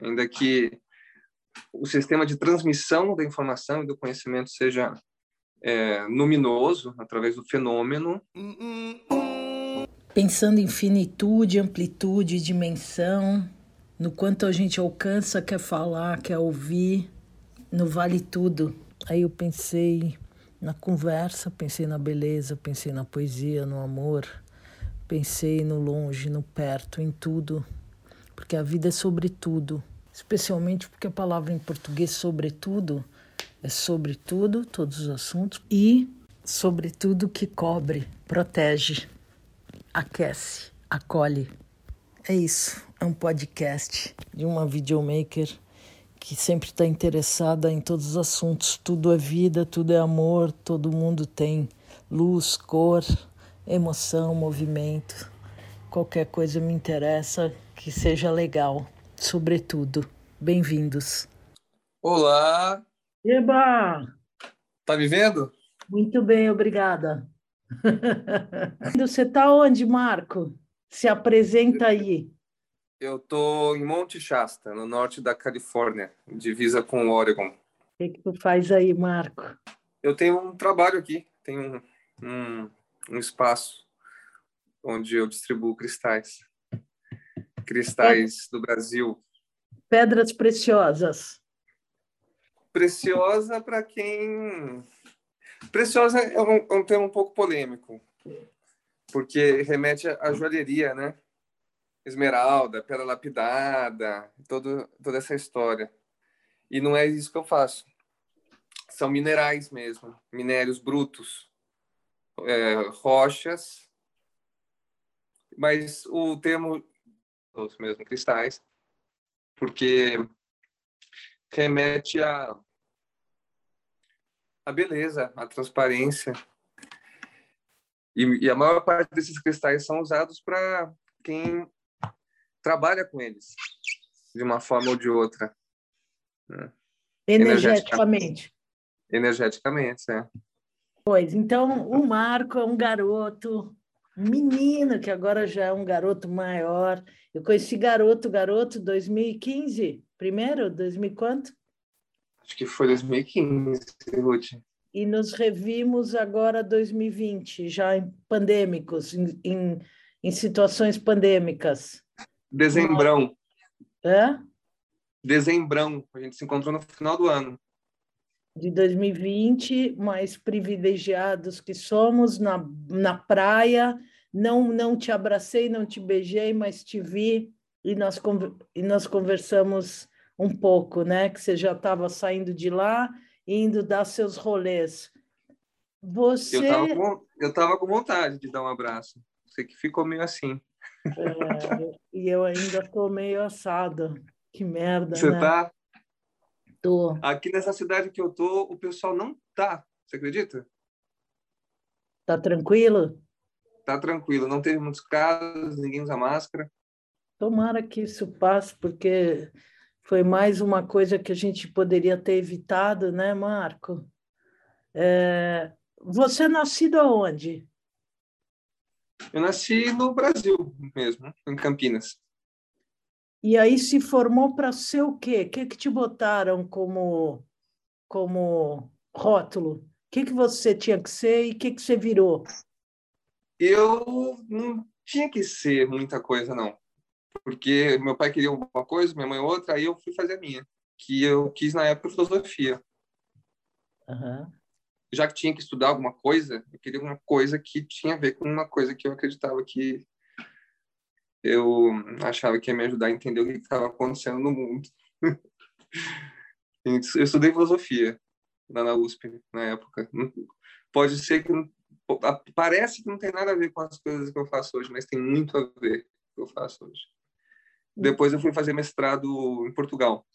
ainda que o sistema de transmissão da informação e do conhecimento seja é, luminoso através do fenômeno. Pensando em finitude, amplitude, dimensão, no quanto a gente alcança, quer falar, quer ouvir, no vale tudo. Aí eu pensei na conversa, pensei na beleza, pensei na poesia, no amor, pensei no longe, no perto, em tudo, porque a vida é sobre tudo, especialmente porque a palavra em português sobretudo é sobre tudo, todos os assuntos e sobre tudo que cobre, protege, aquece, acolhe. É isso, é um podcast de uma videomaker que sempre está interessada em todos os assuntos. Tudo é vida, tudo é amor, todo mundo tem luz, cor, emoção, movimento. Qualquer coisa me interessa que seja legal, sobretudo. Bem-vindos. Olá! Eba! Tá me vendo? Muito bem, obrigada. Você está onde, Marco? Se apresenta aí. Eu estou em Monte Shasta, no norte da Califórnia, divisa com o Oregon. O que, que tu faz aí, Marco? Eu tenho um trabalho aqui, tenho um, um, um espaço onde eu distribuo cristais. Cristais do Brasil. Pedras preciosas. Preciosa para quem. Preciosa é um, é um termo um pouco polêmico, porque remete à joalheria, né? esmeralda, pedra lapidada, todo, toda essa história. E não é isso que eu faço. São minerais mesmo, minérios brutos, é, rochas, mas o termo os mesmo cristais, porque remete a a beleza, a transparência. E, e, a maior parte desses cristais são usados para quem trabalha com eles de uma forma ou de outra. Né? Energeticamente. Energeticamente, é. Pois, então o Marco é um garoto, menino que agora já é um garoto maior. Eu conheci garoto, garoto, 2015, primeiro, 2000 quanto? Acho que foi 2015, Ruth. E nos revimos agora 2020, já em pandêmicos, em, em, em situações pandêmicas. Dezembrão. É? Dezembrão. A gente se encontrou no final do ano. De 2020, mais privilegiados que somos na, na praia. Não, não te abracei, não te beijei, mas te vi e nós, e nós conversamos um pouco, né? Que você já estava saindo de lá, indo dar seus rolês. Você... Eu estava com, com vontade de dar um abraço. Você que ficou meio assim. É, e eu ainda estou meio assada. Que merda, Você né? tá? Tô. Aqui nessa cidade que eu tô, o pessoal não tá. Você acredita? Tá tranquilo? Tá tranquilo. Não teve muitos casos, ninguém usa máscara. Tomara que isso passe, porque foi mais uma coisa que a gente poderia ter evitado, né, Marco? É... Você é nascido aonde? Eu nasci no Brasil mesmo, em Campinas. E aí se formou para ser o quê? O que, que te botaram como, como rótulo? O que, que você tinha que ser e o que, que você virou? Eu não tinha que ser muita coisa, não. Porque meu pai queria uma coisa, minha mãe outra, aí eu fui fazer a minha. Que eu quis, na época, filosofia. Uhum já que tinha que estudar alguma coisa, eu queria uma coisa que tinha a ver com uma coisa que eu acreditava que eu achava que ia me ajudar a entender o que estava acontecendo no mundo. eu estudei filosofia na USP na época. Pode ser que parece que não tem nada a ver com as coisas que eu faço hoje, mas tem muito a ver com o que eu faço hoje. Depois eu fui fazer mestrado em Portugal,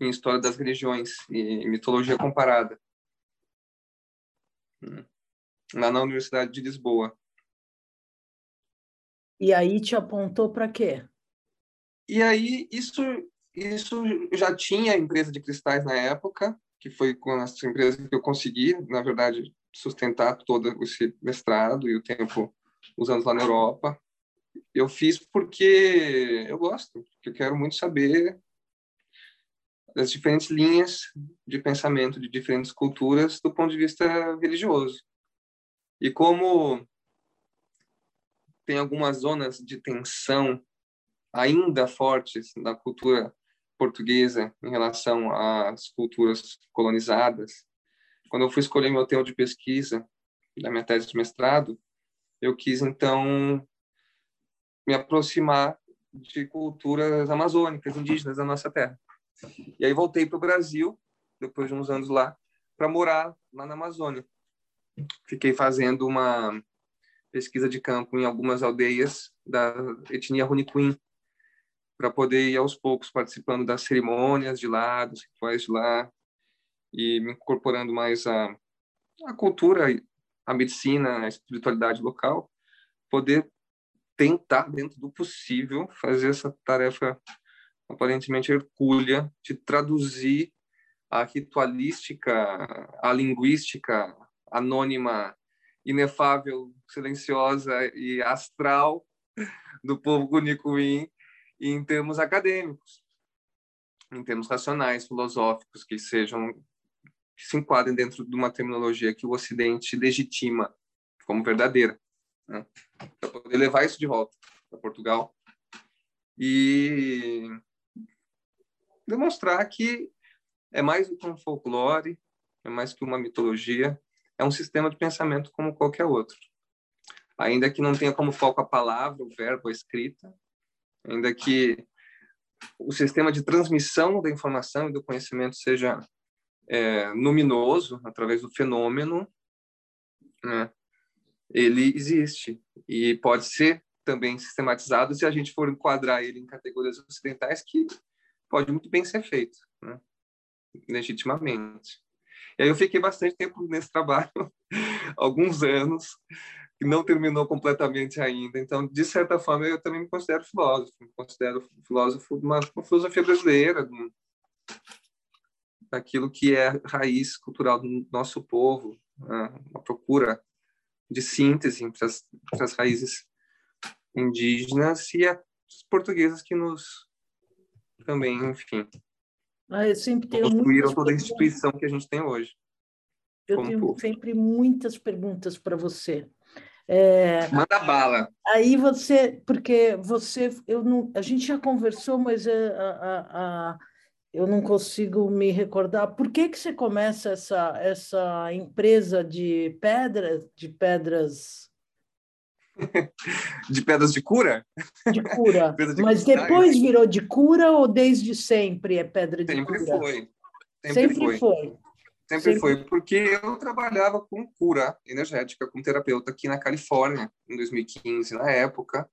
em História das Religiões e Mitologia Comparada lá na Universidade de Lisboa. E aí te apontou para quê? E aí isso isso já tinha empresa de cristais na época, que foi com essa empresa que eu consegui, na verdade, sustentar todo esse mestrado e o tempo usando lá na Europa. eu fiz porque eu gosto, porque eu quero muito saber das diferentes linhas de pensamento de diferentes culturas do ponto de vista religioso. E como tem algumas zonas de tensão ainda fortes na cultura portuguesa em relação às culturas colonizadas, quando eu fui escolher meu tema de pesquisa da minha tese de mestrado, eu quis então me aproximar de culturas amazônicas, indígenas da nossa terra. E aí voltei para o Brasil, depois de uns anos lá, para morar lá na Amazônia. Fiquei fazendo uma pesquisa de campo em algumas aldeias da etnia Runicuim, para poder ir aos poucos participando das cerimônias de lá, dos rituais de lá, e me incorporando mais a, a cultura, a medicina, a espiritualidade local, poder tentar, dentro do possível, fazer essa tarefa aparentemente hercúlea de traduzir a ritualística, a linguística anônima, inefável, silenciosa e astral do povo Gunicuim em termos acadêmicos, em termos racionais, filosóficos, que sejam que se enquadrem dentro de uma terminologia que o Ocidente legitima como verdadeira, né? para poder levar isso de volta para Portugal e demonstrar que é mais do que um folclore, é mais que uma mitologia, é um sistema de pensamento como qualquer outro. Ainda que não tenha como foco a palavra, o verbo, a escrita, ainda que o sistema de transmissão da informação e do conhecimento seja é, luminoso através do fenômeno, né, ele existe e pode ser também sistematizado se a gente for enquadrar ele em categorias ocidentais que pode muito bem ser feito, né? legitimamente. E aí eu fiquei bastante tempo nesse trabalho, alguns anos, que não terminou completamente ainda. Então, de certa forma, eu também me considero filósofo, me considero filósofo de uma, uma filosofia brasileira, de, daquilo que é raiz cultural do nosso povo, né? uma procura de síntese entre as, entre as raízes indígenas e as portuguesas que nos também, enfim, eu sempre tenho construíram toda a instituição que a gente tem hoje. Eu tenho povo. sempre muitas perguntas para você. É, Manda bala. Aí você, porque você, eu não, a gente já conversou, mas é, a, a, a, eu não consigo me recordar. Por que que você começa essa essa empresa de pedras, de pedras de pedras de cura? De cura. de Mas depois virou de cura ou desde sempre é pedra de sempre cura? Foi. Sempre, sempre foi. foi. Sempre, sempre foi, porque eu trabalhava com cura energética, como terapeuta aqui na Califórnia, em 2015, na época.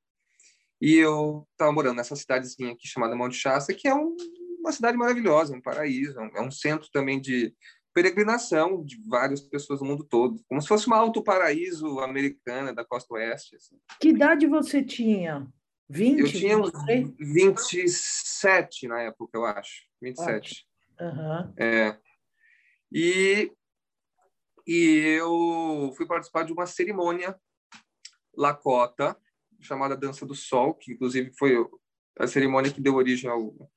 E eu estava morando nessa cidadezinha aqui chamada Monte Shasta, que é um, uma cidade maravilhosa, um paraíso, é um centro também de peregrinação de várias pessoas do mundo todo, como se fosse uma alto paraíso americana da costa oeste. Assim. Que idade você tinha? 20? Eu tinha uns 27 na época, eu acho. 27. Uhum. É. E, e eu fui participar de uma cerimônia Lakota, chamada Dança do Sol, que inclusive foi a cerimônia que deu origem ao,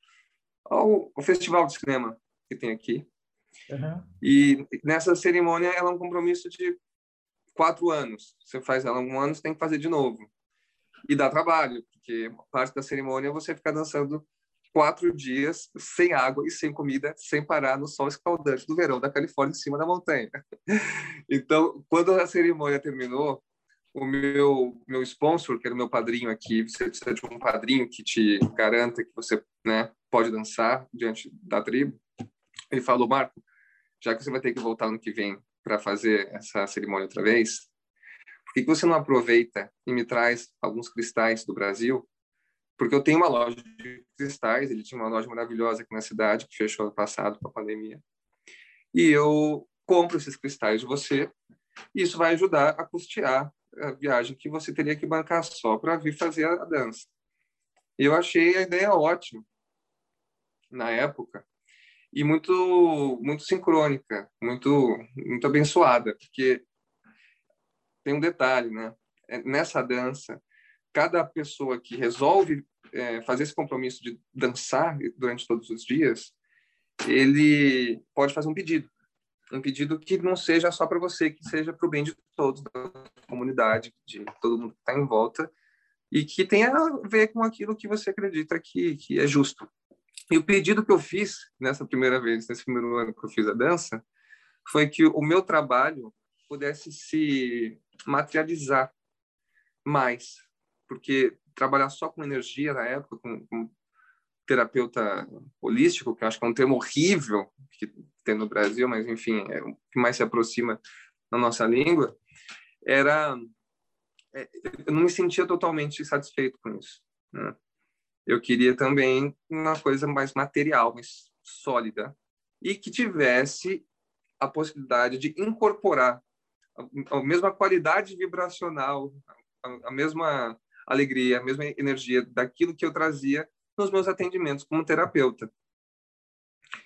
ao, ao festival de cinema que tem aqui. Uhum. E nessa cerimônia ela é um compromisso de quatro anos. Você faz ela um ano, você tem que fazer de novo. E dá trabalho, porque parte da cerimônia você fica dançando quatro dias sem água e sem comida, sem parar no sol escaldante do verão da Califórnia, em cima da montanha. Então, quando a cerimônia terminou, o meu meu sponsor, que era o meu padrinho aqui, você precisa de um padrinho que te garanta que você né, pode dançar diante da tribo. Ele falou, Marco, já que você vai ter que voltar no que vem para fazer essa cerimônia outra vez, por que, que você não aproveita e me traz alguns cristais do Brasil? Porque eu tenho uma loja de cristais, ele tinha uma loja maravilhosa aqui na cidade, que fechou ano passado com a pandemia. E eu compro esses cristais de você, e isso vai ajudar a custear a viagem que você teria que bancar só para vir fazer a dança. Eu achei a ideia ótima na época, e muito muito sincrônica, muito muito abençoada, porque tem um detalhe, né? É, nessa dança cada pessoa que resolve é, fazer esse compromisso de dançar durante todos os dias, ele pode fazer um pedido. Um pedido que não seja só para você, que seja para o bem de todos, da comunidade, de todo mundo que está em volta, e que tenha a ver com aquilo que você acredita que, que é justo. E o pedido que eu fiz nessa primeira vez, nesse primeiro ano que eu fiz a dança, foi que o meu trabalho pudesse se materializar mais, porque trabalhar só com energia na época, com, com terapeuta holístico, que eu acho que é um termo horrível que tem no Brasil, mas enfim, é o que mais se aproxima na nossa língua, era é, eu não me sentia totalmente satisfeito com isso. Né? Eu queria também uma coisa mais material, mais sólida e que tivesse a possibilidade de incorporar a, mesma qualidade vibracional, a, a mesma alegria, a mesma energia daquilo que eu trazia nos meus atendimentos como terapeuta.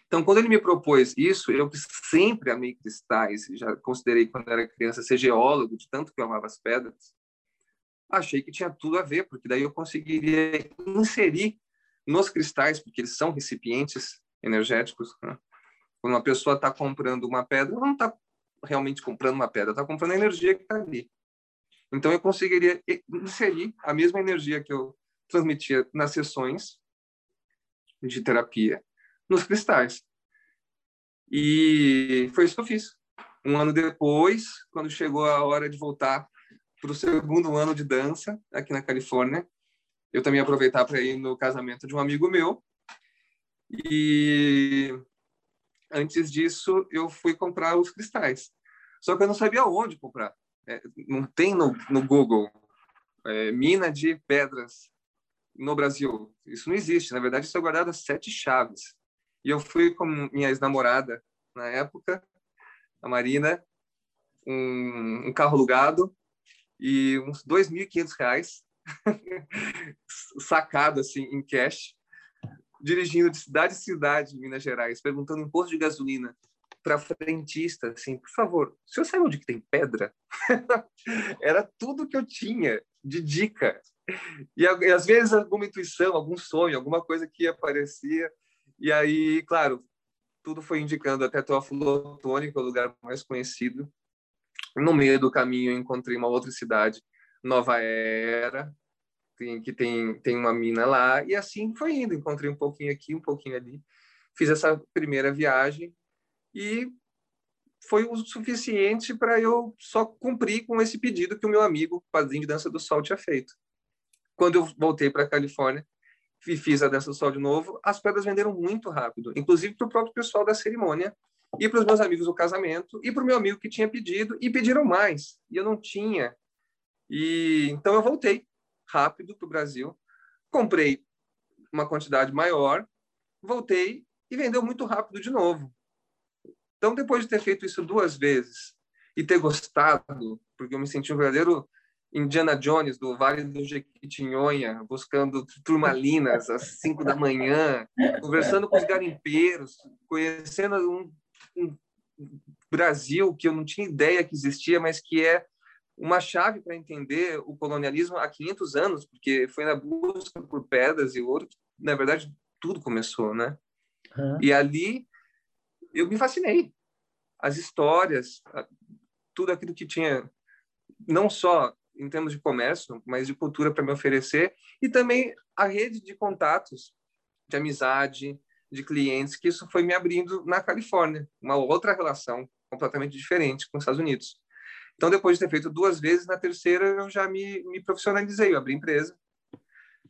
Então, quando ele me propôs isso, eu sempre amei cristais, já considerei quando era criança ser geólogo, de tanto que eu amava as pedras, achei que tinha tudo a ver, porque daí eu conseguiria inserir nos cristais, porque eles são recipientes energéticos. Né? Quando uma pessoa está comprando uma pedra, ela não está realmente comprando uma pedra, está comprando a energia que está ali. Então, eu conseguiria inserir a mesma energia que eu transmitia nas sessões de terapia nos cristais. E foi isso que eu fiz. Um ano depois, quando chegou a hora de voltar para o segundo ano de dança aqui na Califórnia, eu também aproveitar para ir no casamento de um amigo meu. E antes disso, eu fui comprar os cristais. Só que eu não sabia onde comprar é, não tem no, no Google é, mina de pedras no Brasil. Isso não existe. Na verdade, isso é guardado a sete chaves. E eu fui com minha ex-namorada na época, a Marina, um, um carro alugado e uns R$ 2.500 sacado assim em cash, dirigindo de cidade em cidade em Minas Gerais, perguntando imposto de gasolina para frentista, assim, por favor, o senhor sabe onde que tem pedra? Era tudo que eu tinha de dica. E, e, às vezes alguma intuição, algum sonho, alguma coisa que aparecia. E aí, claro, tudo foi indicando até Teófilo que é o lugar mais conhecido. No meio do caminho eu encontrei uma outra cidade, Nova Era, que tem, tem uma mina lá. E assim foi indo. Encontrei um pouquinho aqui, um pouquinho ali. Fiz essa primeira viagem e foi o suficiente para eu só cumprir com esse pedido que o meu amigo, padrinho de Dança do Sol, tinha feito. Quando eu voltei para a Califórnia e fiz a Dança do Sol de novo, as pedras venderam muito rápido, inclusive para o próprio pessoal da cerimônia e para os meus amigos do casamento e para o meu amigo que tinha pedido e pediram mais e eu não tinha. E então eu voltei rápido para o Brasil, comprei uma quantidade maior, voltei e vendeu muito rápido de novo. Então, depois de ter feito isso duas vezes e ter gostado, porque eu me senti um verdadeiro Indiana Jones do Vale do Jequitinhonha, buscando turmalinas às cinco da manhã, conversando com os garimpeiros, conhecendo um, um Brasil que eu não tinha ideia que existia, mas que é uma chave para entender o colonialismo há 500 anos, porque foi na busca por pedras e ouro que, na verdade, tudo começou, né? Uhum. E ali eu me fascinei. As histórias, tudo aquilo que tinha, não só em termos de comércio, mas de cultura para me oferecer, e também a rede de contatos, de amizade, de clientes, que isso foi me abrindo na Califórnia, uma outra relação completamente diferente com os Estados Unidos. Então, depois de ter feito duas vezes, na terceira eu já me, me profissionalizei, eu abri empresa,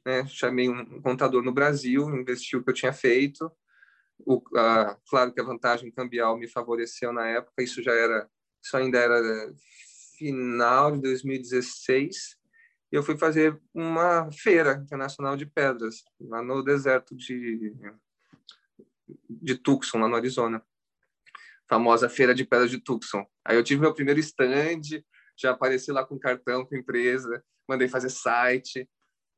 né? chamei um contador no Brasil, investi o que eu tinha feito, o, a, claro que a vantagem cambial me favoreceu na época, isso já era, isso ainda era final de 2016. E eu fui fazer uma feira internacional de pedras lá no deserto de de Tucson, lá no Arizona. Famosa feira de pedras de Tucson. Aí eu tive meu primeiro stand, já apareci lá com cartão com empresa, mandei fazer site,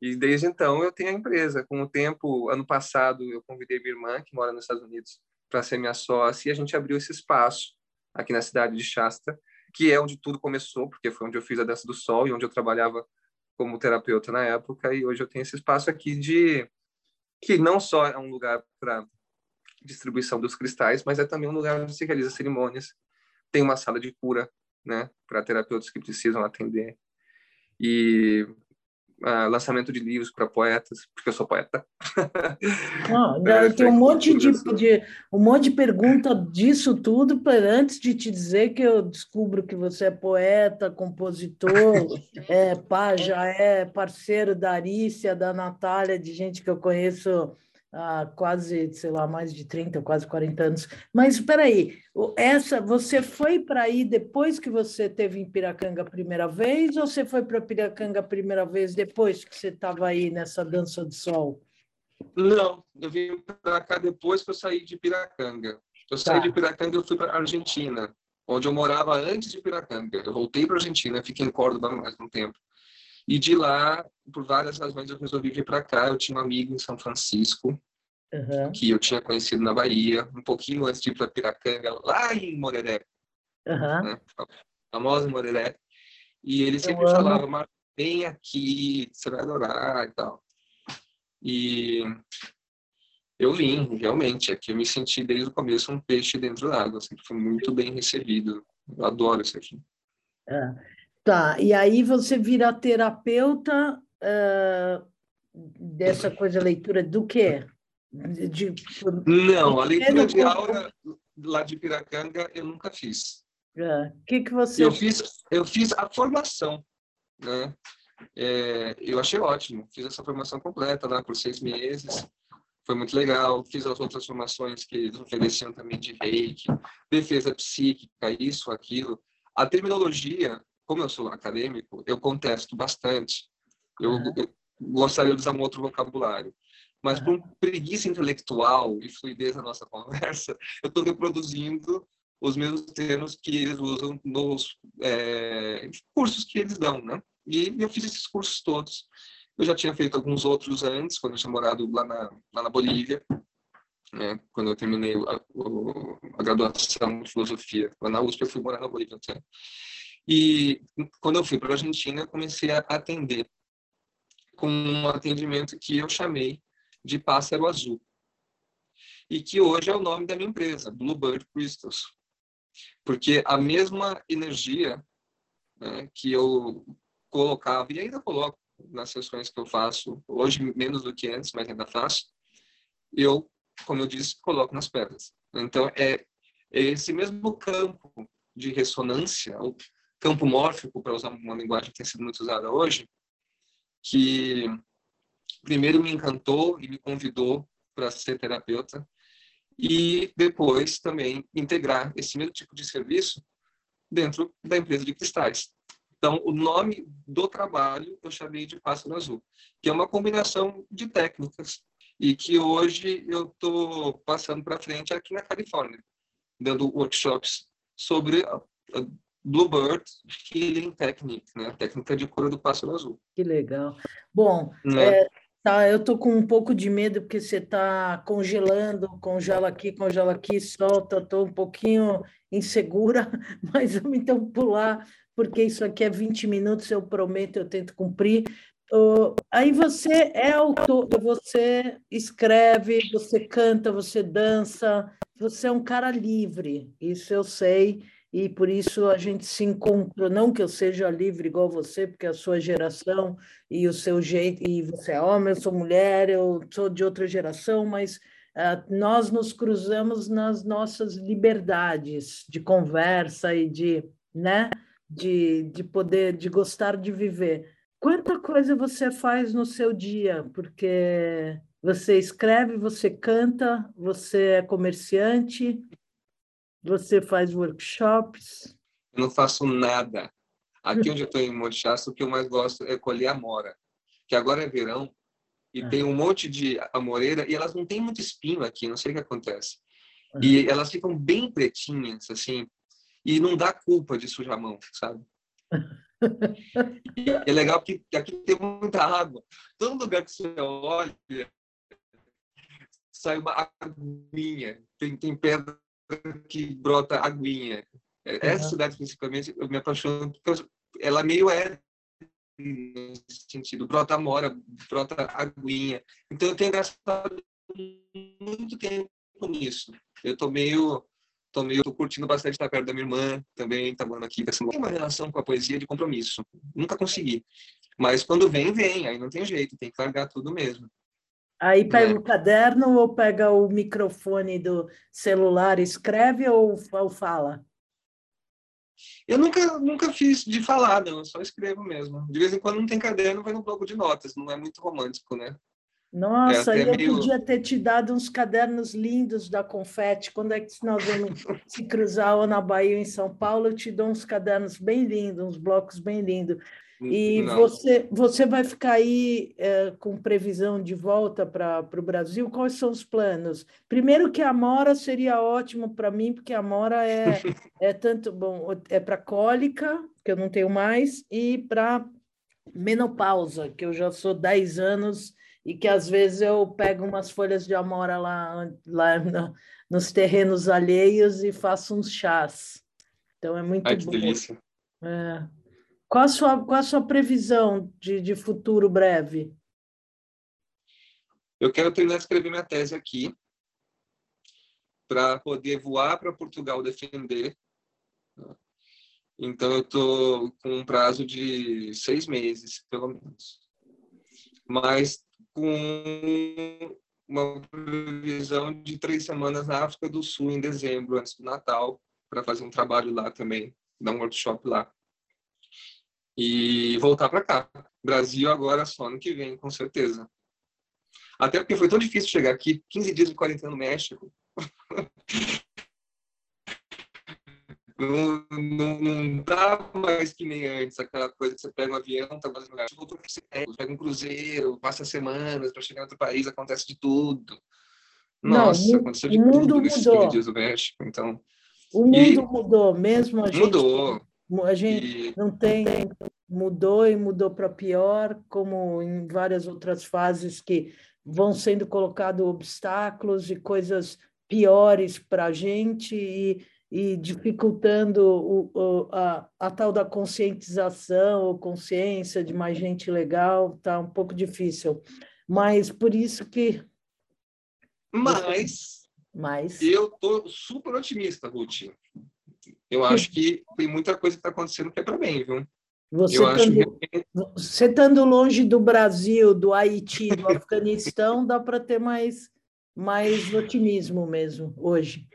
e desde então eu tenho a empresa. Com o tempo, ano passado, eu convidei minha irmã, que mora nos Estados Unidos, para ser minha sócia, e a gente abriu esse espaço aqui na cidade de Shasta, que é onde tudo começou, porque foi onde eu fiz a Dança do Sol e onde eu trabalhava como terapeuta na época e hoje eu tenho esse espaço aqui de que não só é um lugar para distribuição dos cristais, mas é também um lugar onde se realiza cerimônias. Tem uma sala de cura, né, para terapeutas que precisam atender. E uh, lançamento de livros para poetas, porque eu sou poeta. Ah, é, tem um monte de, de, um monte de pergunta disso tudo para antes de te dizer que eu descubro que você é poeta, compositor, é, pá, já é parceiro da Arícia, da Natália, de gente que eu conheço há quase, sei lá, mais de 30, quase 40 anos. Mas espera aí, essa você foi para aí depois que você teve em Piracanga a primeira vez ou você foi para Piracanga a primeira vez depois que você estava aí nessa dança de sol? Não, eu vim para cá depois que eu saí de Piracanga. Eu saí tá. de Piracanga e fui para Argentina, onde eu morava antes de Piracanga. Eu voltei para Argentina, fiquei em Córdoba mais um tempo. E de lá, por várias razões, eu resolvi vir para cá. Eu tinha um amigo em São Francisco, uhum. que eu tinha conhecido na Bahia, um pouquinho antes de ir para Piracanga, lá em Moreré. Uhum. Né? Famosa Moreré. E ele sempre eu falava, mas vem aqui, você vai adorar e tal. E eu vim, realmente. Aqui eu me senti desde o começo um peixe dentro d'água. Sempre assim, fui muito bem recebido. Eu adoro isso aqui. É. Tá, e aí você vira terapeuta uh, dessa coisa, leitura do quê? De, de, Não, a leitura de aula lá de Piracanga eu nunca fiz. O é, que, que você... Eu fiz, eu fiz a formação, né? É, eu achei ótimo, fiz essa formação completa lá por seis meses, foi muito legal. Fiz as outras formações que eles ofereciam também de reiki, defesa psíquica, isso, aquilo. A terminologia como eu sou acadêmico, eu contesto bastante. Eu, uhum. eu gostaria de usar um outro vocabulário. Mas uhum. por preguiça intelectual e fluidez na nossa conversa, eu estou reproduzindo os mesmos termos que eles usam nos é, cursos que eles dão, né? E eu fiz esses cursos todos. Eu já tinha feito alguns outros antes, quando eu tinha morado lá na, lá na Bolívia, né? quando eu terminei a, a, graduação de filosofia. Lá na USP eu fui morar na Bolívia. Né? E quando eu fui para a Argentina, comecei a atender com um atendimento que eu chamei de Pássaro Azul. E que hoje é o nome da minha empresa, Bluebird Crystals. Porque a mesma energia né, que eu colocava, e ainda coloco nas sessões que eu faço, hoje menos do que antes, mas ainda faço, eu, como eu disse, coloco nas pedras. Então, é, é esse mesmo campo de ressonância, campo mórfico, para usar uma linguagem que tem sido muito usada hoje, que primeiro me encantou e me convidou para ser terapeuta e depois também integrar esse mesmo tipo de serviço dentro da empresa de cristais. Então, o nome do trabalho eu chamei de Pássaro Azul, que é uma combinação de técnicas e que hoje eu estou passando para frente aqui na Califórnia, dando workshops sobre Bluebird Healing Technique, né? técnica de cura do pássaro azul. Que legal. Bom, né? é, tá, eu tô com um pouco de medo porque você está congelando, congela aqui, congela aqui, solta, estou um pouquinho insegura, mas vamos então pular, porque isso aqui é 20 minutos, eu prometo, eu tento cumprir. Uh, aí você é autor, você escreve, você canta, você dança, você é um cara livre, isso eu sei e por isso a gente se encontra. Não que eu seja livre igual você, porque a sua geração e o seu jeito, e você é homem, eu sou mulher, eu sou de outra geração, mas uh, nós nos cruzamos nas nossas liberdades de conversa e de, né, de, de poder, de gostar de viver. Quanta coisa você faz no seu dia? Porque você escreve, você canta, você é comerciante, você faz workshops? Eu não faço nada. Aqui onde eu estou em Monte o que eu mais gosto é colher amora. Que agora é verão e ah. tem um monte de amoreira e elas não têm muito espinho aqui, não sei o que acontece. Ah. E elas ficam bem pretinhas, assim, e não dá culpa de sujar a mão, sabe? é legal porque aqui tem muita água. Todo lugar que você olha, sai uma aguinha. Tem, tem pedra que brota aguinha. Uhum. Essa cidade, principalmente, eu me apaixono porque ela meio é nesse sentido. Brota amora, brota aguinha. Então eu tenho gastado muito tempo nisso. Eu tô meio tô meio tô curtindo bastante estar perto da minha irmã também, tá morando aqui. Assim, tem uma relação com a poesia de compromisso. Nunca consegui. Mas quando vem, vem. Aí não tem jeito, tem que largar tudo mesmo. Aí pega é. o caderno ou pega o microfone do celular, escreve ou, ou fala? Eu nunca, nunca fiz de falar, não, eu só escrevo mesmo. De vez em quando não tem caderno, vai no bloco de notas, não é muito romântico, né? Nossa, é eu meio... podia ter te dado uns cadernos lindos da Confete. Quando é que nós vamos se cruzar ou na Bahia ou em São Paulo, eu te dou uns cadernos bem lindos, uns blocos bem lindos. E você, você vai ficar aí é, com previsão de volta para o Brasil? Quais são os planos? Primeiro que a Mora seria ótimo para mim, porque a Mora é, é tanto bom, é para cólica, que eu não tenho mais, e para menopausa, que eu já sou 10 anos e que às vezes eu pego umas folhas de amora lá, lá no, nos terrenos alheios e faço uns chás. Então é muito Ai, que bom. delícia. É. Qual a sua, qual a sua previsão de, de futuro breve? Eu quero terminar de escrever minha tese aqui para poder voar para Portugal defender. Então, eu estou com um prazo de seis meses, pelo menos. Mas com uma previsão de três semanas na África do Sul, em dezembro, antes do Natal, para fazer um trabalho lá também, dar um workshop lá e voltar para cá. Brasil agora só ano que vem, com certeza. Até porque foi tão difícil chegar aqui, 15 dias de quarentena no México. não, não, não dá mais que nem antes, aquela coisa que você pega um avião, tá fazendo lugar, pega um cruzeiro, passa semanas para chegar em outro país, acontece de tudo. Nossa, não, aconteceu de tudo nesses 15 dias do México, então... O mundo e... mudou, mesmo a gente... Mudou. A gente e... não tem mudou e mudou para pior, como em várias outras fases que vão sendo colocados obstáculos e coisas piores para a gente e, e dificultando o, o, a, a tal da conscientização ou consciência de mais gente legal, está um pouco difícil. Mas por isso que. Mas. Mas. Eu estou super otimista, Ruth. Eu acho que tem muita coisa que está acontecendo que é para bem, viu? Você, estando, que... você estando longe do Brasil, do Haiti, do Afeganistão, dá para ter mais, mais otimismo mesmo hoje.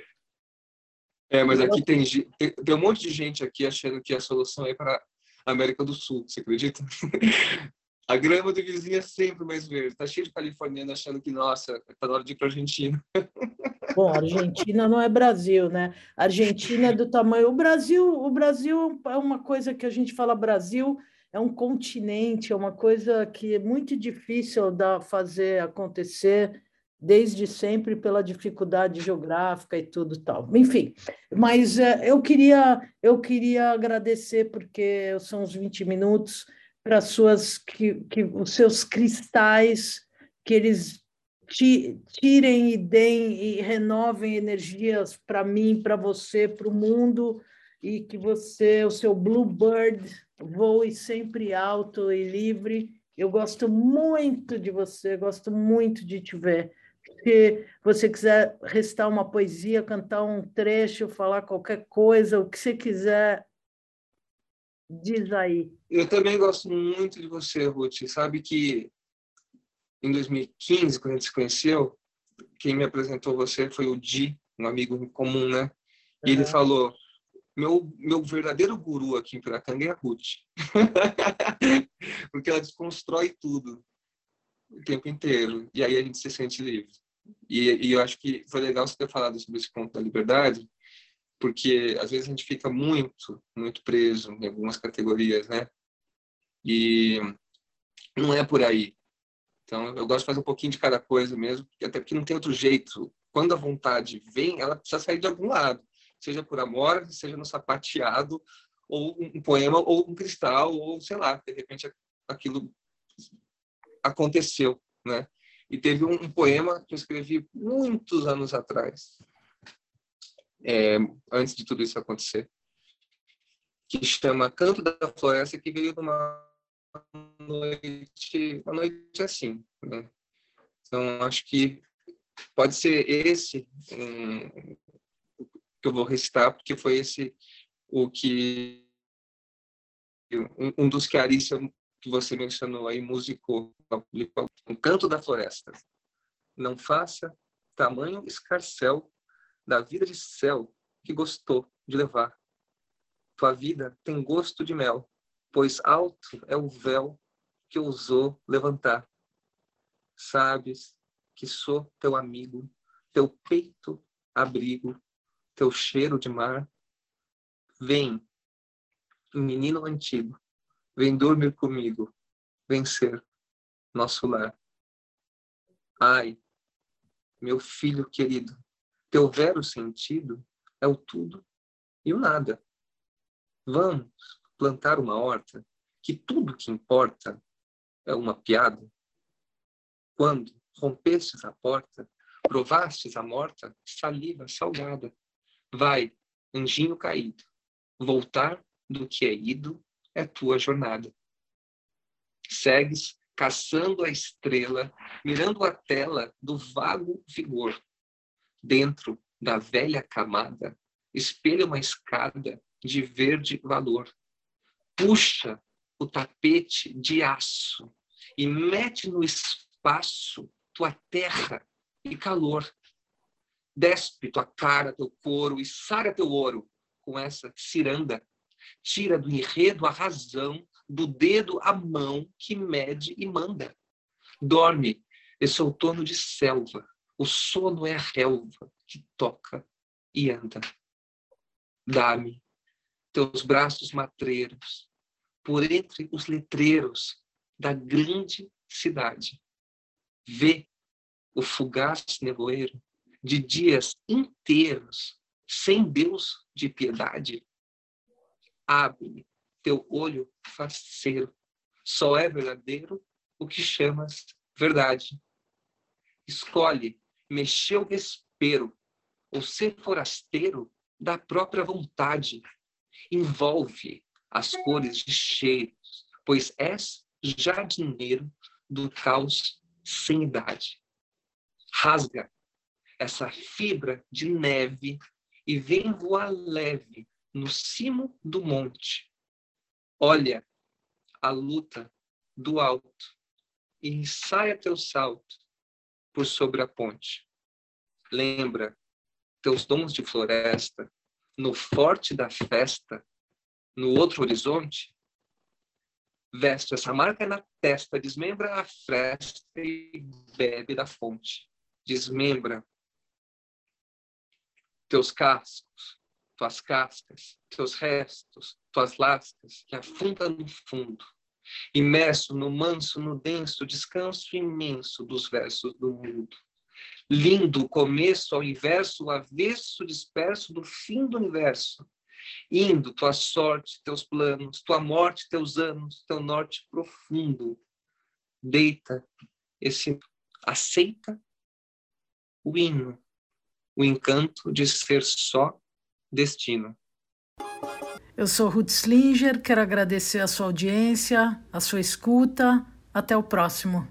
É, mas aqui tem, tem, tem um monte de gente aqui achando que a solução é para a América do Sul, você acredita? A grama do vizinho é sempre mais verde. Tá cheio de californiano achando que, nossa, tá na hora de ir para Argentina. Bom, Argentina não é Brasil, né? Argentina é do tamanho. O Brasil, o Brasil é uma coisa que a gente fala Brasil é um continente, é uma coisa que é muito difícil da fazer acontecer desde sempre pela dificuldade geográfica e tudo tal. Enfim, mas é, eu queria eu queria agradecer porque são os 20 minutos para suas que, que os seus cristais que eles tirem e deem e renovem energias para mim, para você, para o mundo e que você, o seu bluebird, voe sempre alto e livre. Eu gosto muito de você, gosto muito de te ver. Se você quiser restar uma poesia, cantar um trecho, falar qualquer coisa, o que você quiser, Diz aí. Eu também gosto muito de você, Ruth. Sabe que em 2015, quando a gente se conheceu, quem me apresentou você foi o Di, um amigo comum, né? E uhum. ele falou: meu, meu verdadeiro guru aqui em Piracanga é a Ruth. Porque ela desconstrói tudo o tempo inteiro. E aí a gente se sente livre. E, e eu acho que foi legal você ter falado sobre esse ponto da liberdade, porque às vezes a gente fica muito, muito preso em algumas categorias, né? E não é por aí. Então, eu gosto de fazer um pouquinho de cada coisa mesmo, até porque não tem outro jeito. Quando a vontade vem, ela precisa sair de algum lado, seja por amor, seja no sapateado, ou um poema, ou um cristal, ou sei lá, de repente aquilo aconteceu, né? E teve um, poema que eu escrevi muitos anos atrás, é, antes de tudo isso acontecer, que chama Canto da Floresta, que veio de uma noite, a noite assim, né? Então, acho que pode ser esse um, que eu vou recitar, porque foi esse o que um, um dos que a Arícia, que você mencionou aí, musicou, um canto da floresta. Não faça tamanho escarcel da vida de céu que gostou de levar. Tua vida tem gosto de mel, pois alto é o véu que ousou levantar. Sabes que sou teu amigo, teu peito abrigo, teu cheiro de mar. Vem, menino antigo, vem dormir comigo, vem ser nosso lar. Ai, meu filho querido, teu vero sentido é o tudo e o nada. Vamos plantar uma horta que tudo que importa é uma piada. Quando rompestes a porta, provastes a morta, saliva salgada. Vai, anjinho caído, voltar do que é ido é tua jornada. Segues caçando a estrela, mirando a tela do vago vigor. Dentro da velha camada, espelha uma escada de verde valor. Puxa o tapete de aço e mete no espaço tua terra e calor. Despe tua cara, teu couro e sara teu ouro com essa ciranda tira do enredo a razão, do dedo a mão que mede e manda. Dorme esse outono de selva, o sono é a relva que toca e anda. Dá-me teus braços matreiros por entre os letreiros da grande cidade. Vê o fugaz nevoeiro de dias inteiros sem Deus de piedade abre teu olho faceiro. Só é verdadeiro o que chamas verdade. Escolhe mexer o respiro ou ser forasteiro da própria vontade. Envolve as cores de cheiros, pois és jardineiro do caos sem idade. Rasga essa fibra de neve e vem voar leve no cimo do monte, olha a luta do alto e ensaia teu salto por sobre a ponte. Lembra teus dons de floresta no forte da festa, no outro horizonte? Veste essa marca na testa, desmembra a fresta e bebe da fonte. Desmembra teus cascos, tuas cascas, teus restos, tuas lascas que afundam no fundo, imerso no manso, no denso descanso imenso dos versos do mundo. Lindo começo ao inverso, o avesso disperso do fim do universo. Indo tua sorte, teus planos, tua morte, teus anos, teu norte profundo. Deita esse, aceita o hino, o encanto de ser só destino. Eu sou Ruth Slinger, quero agradecer a sua audiência, a sua escuta. Até o próximo.